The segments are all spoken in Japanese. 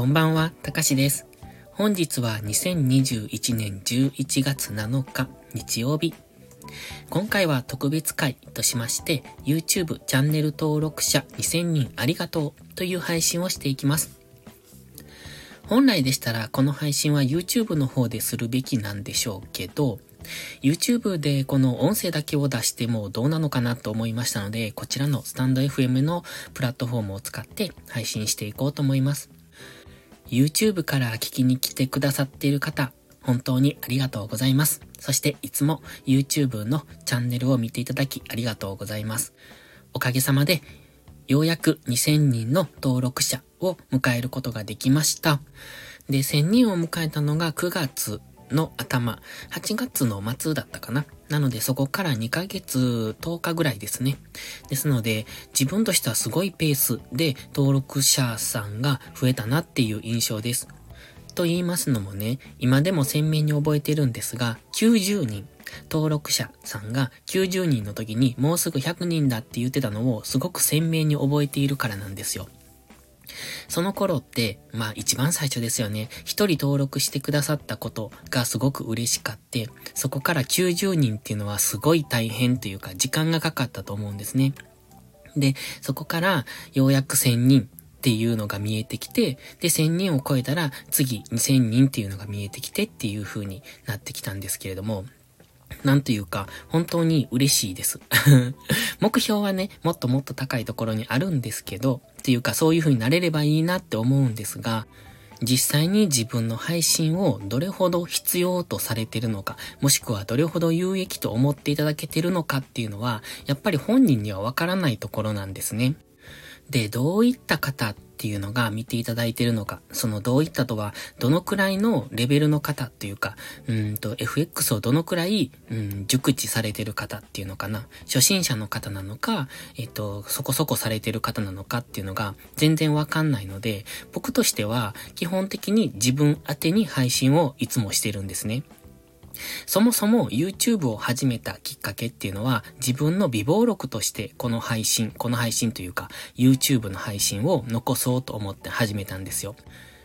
こんばんは、たかしです。本日は2021年11月7日、日曜日。今回は特別会としまして、YouTube チャンネル登録者2000人ありがとうという配信をしていきます。本来でしたらこの配信は YouTube の方でするべきなんでしょうけど、YouTube でこの音声だけを出してもどうなのかなと思いましたので、こちらのスタンド FM のプラットフォームを使って配信していこうと思います。YouTube から聞きに来てくださっている方、本当にありがとうございます。そしていつも YouTube のチャンネルを見ていただきありがとうございます。おかげさまで、ようやく2000人の登録者を迎えることができました。で、1000人を迎えたのが9月の頭、8月の末だったかな。なのでそこから2ヶ月10日ぐらいですね。ですので自分としてはすごいペースで登録者さんが増えたなっていう印象です。と言いますのもね、今でも鮮明に覚えてるんですが、90人、登録者さんが90人の時にもうすぐ100人だって言ってたのをすごく鮮明に覚えているからなんですよ。その頃って、まあ一番最初ですよね。一人登録してくださったことがすごく嬉しかって、そこから90人っていうのはすごい大変というか時間がかかったと思うんですね。で、そこからようやく1000人っていうのが見えてきて、で、1000人を超えたら次2000人っていうのが見えてきてっていう風になってきたんですけれども、なんというか、本当に嬉しいです。目標はね、もっともっと高いところにあるんですけど、っていうかそういう風になれればいいなって思うんですが、実際に自分の配信をどれほど必要とされてるのか、もしくはどれほど有益と思っていただけてるのかっていうのは、やっぱり本人にはわからないところなんですね。で、どういった方っていうのが見ていただいてるのか、そのどういったとは、どのくらいのレベルの方っていうか、うんと、FX をどのくらい、うん、熟知されてる方っていうのかな、初心者の方なのか、えっと、そこそこされてる方なのかっていうのが全然わかんないので、僕としては基本的に自分宛てに配信をいつもしてるんですね。そもそも YouTube を始めたきっかけっていうのは自分の微暴録としてこの配信、この配信というか YouTube の配信を残そうと思って始めたんですよ。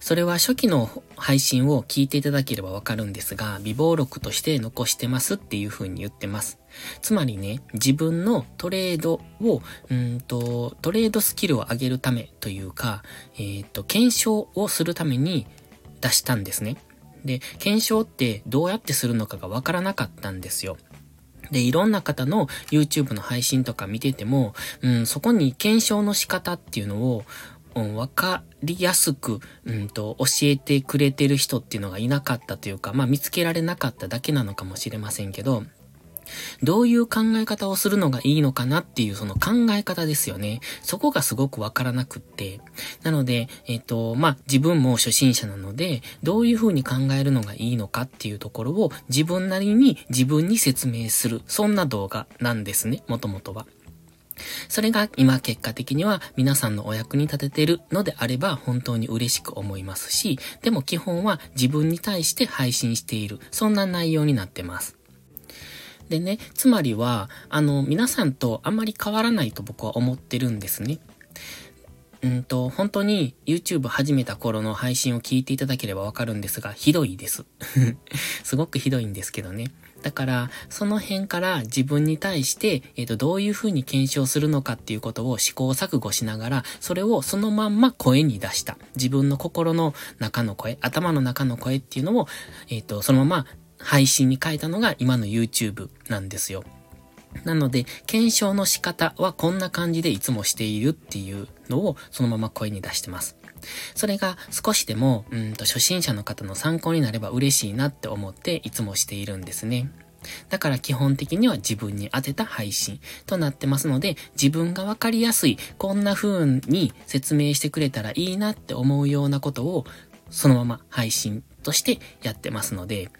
それは初期の配信を聞いていただければわかるんですが、微暴録として残してますっていう風に言ってます。つまりね、自分のトレードを、うんと、トレードスキルを上げるためというか、えっ、ー、と、検証をするために出したんですね。で、検証ってどうやってするのかがわからなかったんですよ。で、いろんな方の YouTube の配信とか見てても、うん、そこに検証の仕方っていうのを、うん、わかりやすく、うんと、教えてくれてる人っていうのがいなかったというか、まあ見つけられなかっただけなのかもしれませんけど、どういう考え方をするのがいいのかなっていうその考え方ですよね。そこがすごくわからなくって。なので、えっ、と、まあ、自分も初心者なので、どういうふうに考えるのがいいのかっていうところを自分なりに自分に説明する。そんな動画なんですね、もともとは。それが今結果的には皆さんのお役に立ててるのであれば本当に嬉しく思いますし、でも基本は自分に対して配信している。そんな内容になってます。でね、つまりは、あの、皆さんとあんまり変わらないと僕は思ってるんですね。うんと、本当に YouTube 始めた頃の配信を聞いていただければわかるんですが、ひどいです。すごくひどいんですけどね。だから、その辺から自分に対して、えっ、ー、と、どういう風に検証するのかっていうことを試行錯誤しながら、それをそのまんま声に出した。自分の心の中の声、頭の中の声っていうのを、えっ、ー、と、そのまま配信に変えたのが今の YouTube なんですよ。なので、検証の仕方はこんな感じでいつもしているっていうのをそのまま声に出してます。それが少しでも、うんと初心者の方の参考になれば嬉しいなって思っていつもしているんですね。だから基本的には自分に当てた配信となってますので、自分がわかりやすい、こんな風に説明してくれたらいいなって思うようなことを、そのまま配信としてやってますので、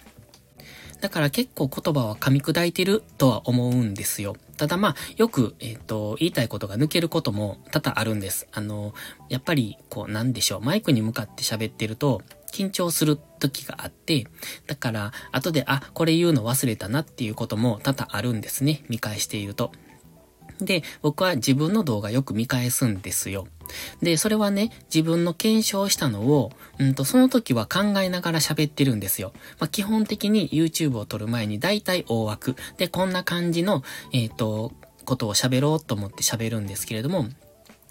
だから結構言葉は噛み砕いてるとは思うんですよ。ただまあ、よく、えっ、ー、と、言いたいことが抜けることも多々あるんです。あの、やっぱり、こう、なんでしょう、マイクに向かって喋ってると、緊張する時があって、だから、後で、あ、これ言うの忘れたなっていうことも多々あるんですね。見返していると。で、僕は自分の動画よく見返すんですよ。で、それはね、自分の検証したのを、うんと、その時は考えながら喋ってるんですよ。まあ、基本的に YouTube を撮る前に大体大枠。で、こんな感じの、えっ、ー、と、ことを喋ろうと思って喋るんですけれども、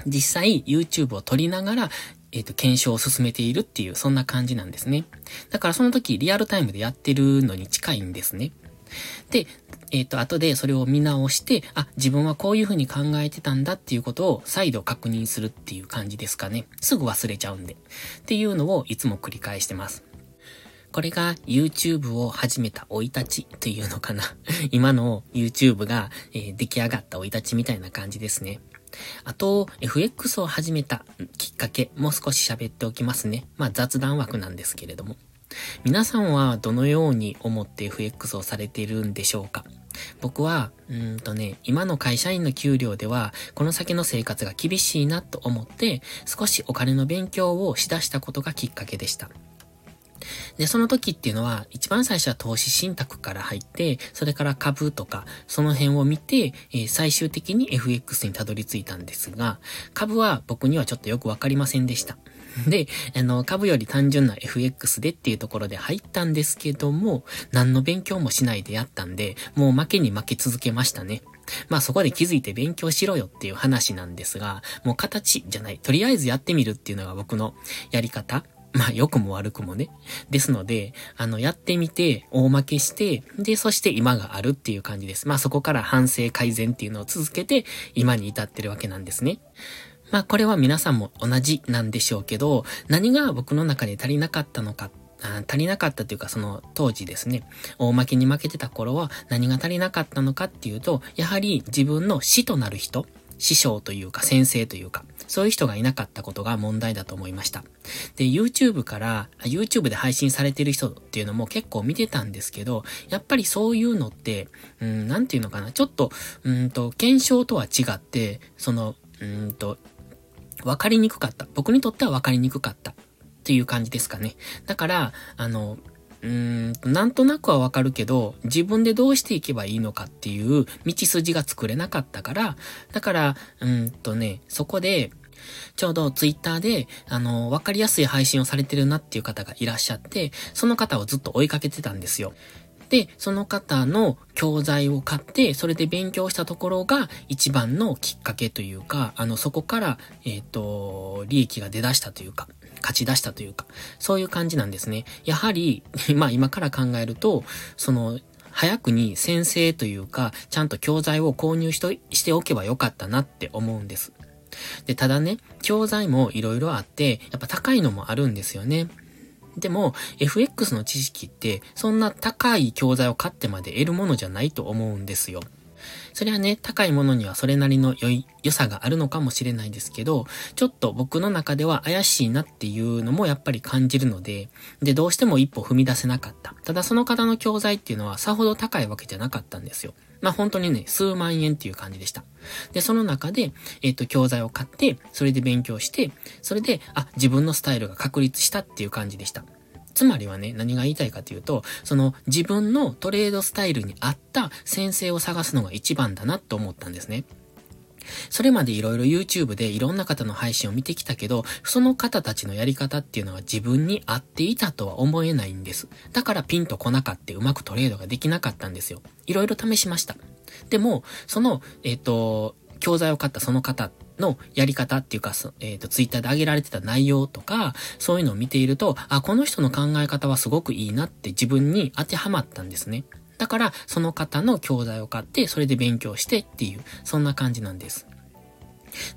実際 YouTube を撮りながら、えっ、ー、と、検証を進めているっていう、そんな感じなんですね。だからその時リアルタイムでやってるのに近いんですね。で、えっ、ー、と、後でそれを見直して、あ、自分はこういうふうに考えてたんだっていうことを再度確認するっていう感じですかね。すぐ忘れちゃうんで。っていうのをいつも繰り返してます。これが YouTube を始めた生い立ちというのかな。今の YouTube が、えー、出来上がった生い立ちみたいな感じですね。あと、FX を始めたきっかけも少し喋っておきますね。まあ雑談枠なんですけれども。皆さんはどのように思って FX をされているんでしょうか？僕は、うんとね、今の会社員の給料では、この先の生活が厳しいなと思って、少しお金の勉強をしだしたことがきっかけでした。で、その時っていうのは、一番最初は投資信託から入って、それから株とか、その辺を見て、えー、最終的に FX にたどり着いたんですが、株は僕にはちょっとよくわかりませんでした。で、あの、株より単純な FX でっていうところで入ったんですけども、何の勉強もしないでやったんで、もう負けに負け続けましたね。まあそこで気づいて勉強しろよっていう話なんですが、もう形じゃない。とりあえずやってみるっていうのが僕のやり方。まあ、良くも悪くもね。ですので、あの、やってみて、大負けして、で、そして今があるっていう感じです。まあ、そこから反省改善っていうのを続けて、今に至ってるわけなんですね。まあこれは皆さんも同じなんでしょうけど、何が僕の中で足りなかったのか足りなかったというかその当時ですね、大負けに負けてた頃は何が足りなかったのかっていうと、やはり自分の師となる人、師匠というか先生というか、そういう人がいなかったことが問題だと思いました。で、YouTube から、YouTube で配信されてる人っていうのも結構見てたんですけど、やっぱりそういうのって、うん、なんていうのかな、ちょっと、うんと、検証とは違って、その、うんと、分かりにくかった。僕にとっては分かりにくかったっていう感じですかね。だから、あの、うーん、なんとなくはわかるけど、自分でどうしていけばいいのかっていう道筋が作れなかったから、だから、うんとね、そこで、ちょうどツイッターで、あの、わかりやすい配信をされてるなっていう方がいらっしゃって、その方をずっと追いかけてたんですよ。で、その方の教材を買って、それで勉強したところが一番のきっかけというか、あの、そこから、えっ、ー、と、利益が出だしたというか、勝ち出したというか、そういう感じなんですね。やはり、まあ今から考えると、その、早くに先生というか、ちゃんと教材を購入しとしておけばよかったなって思うんです。で、ただね、教材も色々あって、やっぱ高いのもあるんですよね。でも、FX の知識って、そんな高い教材を買ってまで得るものじゃないと思うんですよ。それはね、高いものにはそれなりの良い、良さがあるのかもしれないですけど、ちょっと僕の中では怪しいなっていうのもやっぱり感じるので、で、どうしても一歩踏み出せなかった。ただその方の教材っていうのはさほど高いわけじゃなかったんですよ。まあ本当にね、数万円っていう感じでした。で、その中で、えっ、と、教材を買って、それで勉強して、それで、あ、自分のスタイルが確立したっていう感じでした。つまりはね、何が言いたいかというと、その自分のトレードスタイルに合った先生を探すのが一番だなと思ったんですね。それまでいろいろ YouTube でいろんな方の配信を見てきたけど、その方たちのやり方っていうのは自分に合っていたとは思えないんです。だからピンと来なかったうまくトレードができなかったんですよ。いろいろ試しました。でも、その、えっ、ー、と、教材を買ったその方のやり方っていうか、えっ、ー、と、ツイッターで上げられてた内容とか、そういうのを見ていると、あ、この人の考え方はすごくいいなって自分に当てはまったんですね。だから、その方の教材を買って、それで勉強してっていう、そんな感じなんです。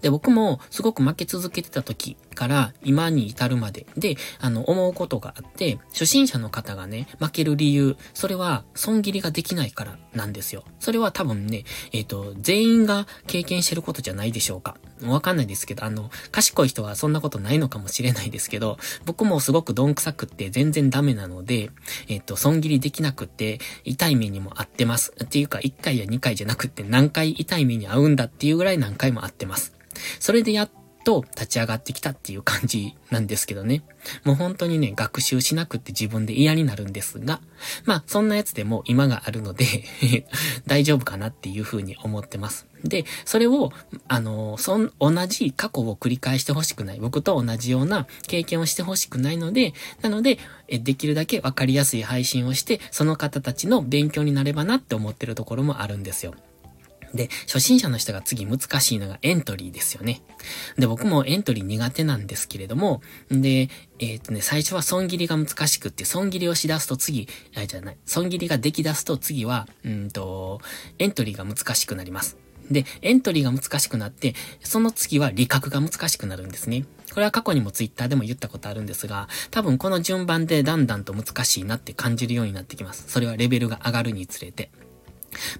で、僕もすごく負け続けてた時から今に至るまでで、あの、思うことがあって、初心者の方がね、負ける理由、それは損切りができないからなんですよ。それは多分ね、えっ、ー、と、全員が経験してることじゃないでしょうか。わかんないですけど、あの、賢い人はそんなことないのかもしれないですけど、僕もすごくどんくさくって全然ダメなので、えっ、ー、と、損切りできなくって痛い目にも合ってます。っていうか、1回や2回じゃなくって何回痛い目に合うんだっていうぐらい何回も合ってます。それでやっと立ち上がってきたっていう感じなんですけどね。もう本当にね、学習しなくって自分で嫌になるんですが、まあ、そんなやつでも今があるので 大丈夫かなっていうふうに思ってます。で、それを、あの、そん、同じ過去を繰り返してほしくない。僕と同じような経験をしてほしくないので、なので、えできるだけわかりやすい配信をして、その方たちの勉強になればなって思ってるところもあるんですよ。で、初心者の人が次難しいのがエントリーですよね。で、僕もエントリー苦手なんですけれども、で、えっ、とね、最初は損切りが難しくって、損切りをしだすと次、あじゃない、損切りができだすと次は、うんと、エントリーが難しくなります。で、エントリーが難しくなって、その次は理覚が難しくなるんですね。これは過去にもツイッターでも言ったことあるんですが、多分この順番でだんだんと難しいなって感じるようになってきます。それはレベルが上がるにつれて。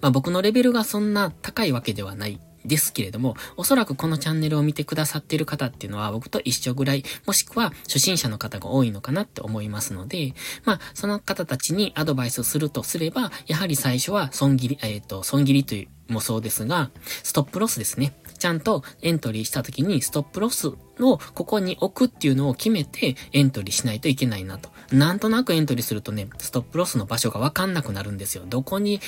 まあ僕のレベルがそんな高いわけではないですけれども、おそらくこのチャンネルを見てくださっている方っていうのは僕と一緒ぐらい、もしくは初心者の方が多いのかなって思いますので、まあ、その方たちにアドバイスするとすれば、やはり最初は損切り、えっ、ー、と、損切りというもそうですが、ストップロスですね。ちゃんとエントリーした時にストップロスをここに置くっていうのを決めてエントリーしないといけないなと。なんとなくエントリーするとね、ストップロスの場所がわかんなくなるんですよ。どこに、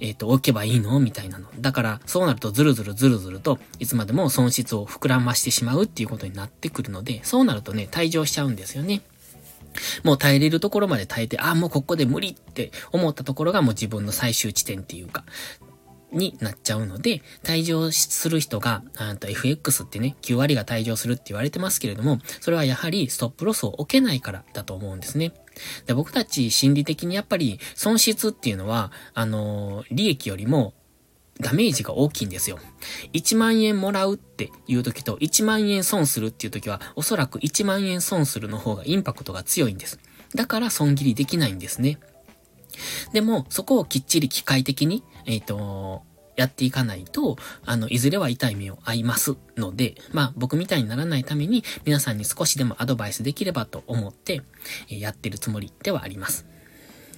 えっ、ー、と、置けばいいのみたいなの。だから、そうなるとズルズルズルズルと、いつまでも損失を膨らましてしまうっていうことになってくるので、そうなるとね、退場しちゃうんですよね。もう耐えれるところまで耐えて、あ、もうここで無理って思ったところがもう自分の最終地点っていうか、になっちゃうので、退場する人が、あと FX ってね、9割が退場するって言われてますけれども、それはやはりストップロスを置けないからだと思うんですね。で僕たち心理的にやっぱり損失っていうのは、あのー、利益よりもダメージが大きいんですよ。1万円もらうっていう時と1万円損するっていう時はおそらく1万円損するの方がインパクトが強いんです。だから損切りできないんですね。でも、そこをきっちり機械的に、えっ、ー、と、やっていかないと、あの、いずれは痛い目を合いますので、まあ、僕みたいにならないために、皆さんに少しでもアドバイスできればと思って、えやってるつもりではあります。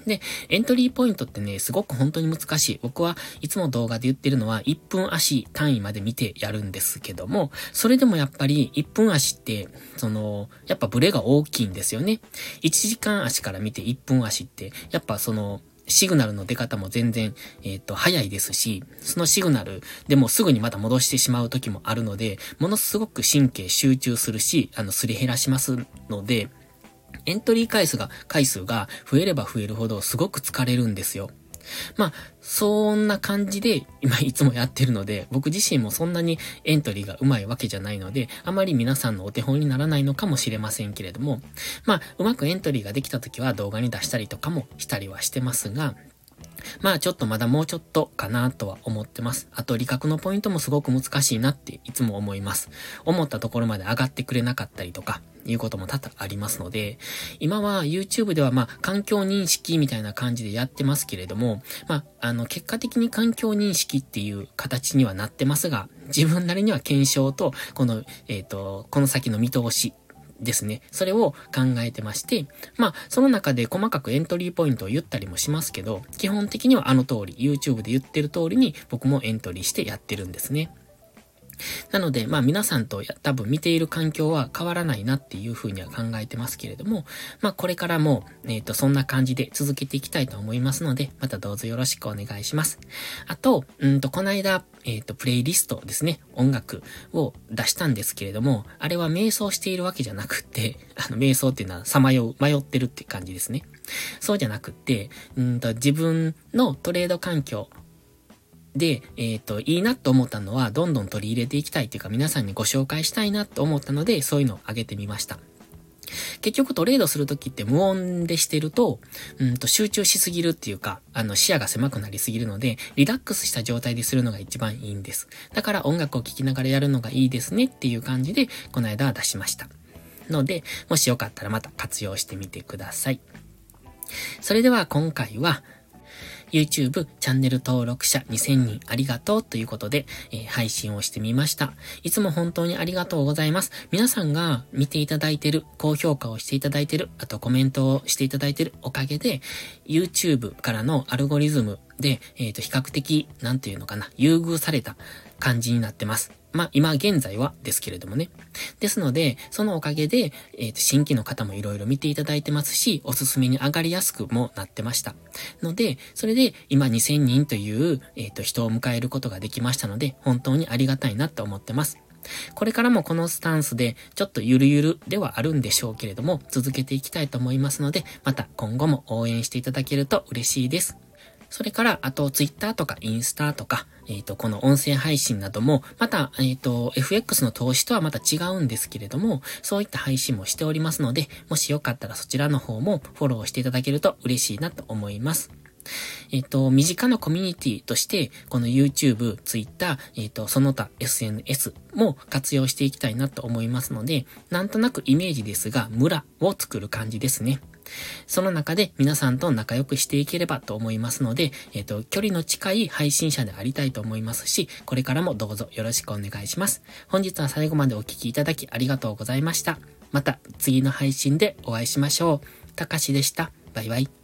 で、エントリーポイントってね、すごく本当に難しい。僕はいつも動画で言ってるのは、1分足単位まで見てやるんですけども、それでもやっぱり1分足って、その、やっぱブレが大きいんですよね。1時間足から見て1分足って、やっぱその、シグナルの出方も全然、えっ、ー、と、早いですし、そのシグナルでもすぐにまた戻してしまう時もあるので、ものすごく神経集中するし、あの、すり減らしますので、エントリー回数が、回数が増えれば増えるほどすごく疲れるんですよ。まあ、そんな感じで今いつもやってるので、僕自身もそんなにエントリーが上手いわけじゃないので、あまり皆さんのお手本にならないのかもしれませんけれども、まあ、うまくエントリーができた時は動画に出したりとかもしたりはしてますが、まあちょっとまだもうちょっとかなとは思ってます。あと理覚のポイントもすごく難しいなっていつも思います。思ったところまで上がってくれなかったりとか、いうことも多々ありますので、今は YouTube ではまあ環境認識みたいな感じでやってますけれども、まああの結果的に環境認識っていう形にはなってますが、自分なりには検証と、この、えっ、ー、と、この先の見通しですね。それを考えてまして、まあ、その中で細かくエントリーポイントを言ったりもしますけど、基本的にはあの通り、YouTube で言ってる通りに僕もエントリーしてやってるんですね。なので、まあ皆さんと多分見ている環境は変わらないなっていうふうには考えてますけれども、まあこれからも、えっ、ー、と、そんな感じで続けていきたいと思いますので、またどうぞよろしくお願いします。あと、うんと、この間、えっ、ー、と、プレイリストですね、音楽を出したんですけれども、あれは瞑想しているわけじゃなくって、あの、瞑想っていうのはさまよう、迷ってるって感じですね。そうじゃなくって、うんと、自分のトレード環境で、えっ、ー、と、いいなと思ったのは、どんどん取り入れていきたいっていうか、皆さんにご紹介したいなと思ったので、そういうのをあげてみました。結局トレードするときって無音でしてると、うんと集中しすぎるっていうか、あの視野が狭くなりすぎるので、リラックスした状態でするのが一番いいんです。だから音楽を聴きながらやるのがいいですねっていう感じで、この間は出しました。ので、もしよかったらまた活用してみてください。それでは今回は、YouTube チャンネル登録者2000人ありがとうということで、えー、配信をしてみました。いつも本当にありがとうございます。皆さんが見ていただいてる、高評価をしていただいてる、あとコメントをしていただいてるおかげで、YouTube からのアルゴリズムで、えっ、ー、と、比較的、なんていうのかな、優遇された感じになってます。まあ、今現在はですけれどもね。ですので、そのおかげで、え、ー、新規の方もいろいろ見ていただいてますし、おすすめに上がりやすくもなってました。ので、それで今2000人という、えっ、ー、と、人を迎えることができましたので、本当にありがたいなと思ってます。これからもこのスタンスで、ちょっとゆるゆるではあるんでしょうけれども、続けていきたいと思いますので、また今後も応援していただけると嬉しいです。それから、あと、ツイッターとかインスタとか、えっ、ー、と、この音声配信なども、また、えっ、ー、と、FX の投資とはまた違うんですけれども、そういった配信もしておりますので、もしよかったらそちらの方もフォローしていただけると嬉しいなと思います。えっ、と、身近なコミュニティとして、この YouTube、Twitter、えっ、と、その他 SNS も活用していきたいなと思いますので、なんとなくイメージですが、村を作る感じですね。その中で皆さんと仲良くしていければと思いますので、えっ、ー、と、距離の近い配信者でありたいと思いますし、これからもどうぞよろしくお願いします。本日は最後までお聴きいただきありがとうございました。また次の配信でお会いしましょう。たかしでした。バイバイ。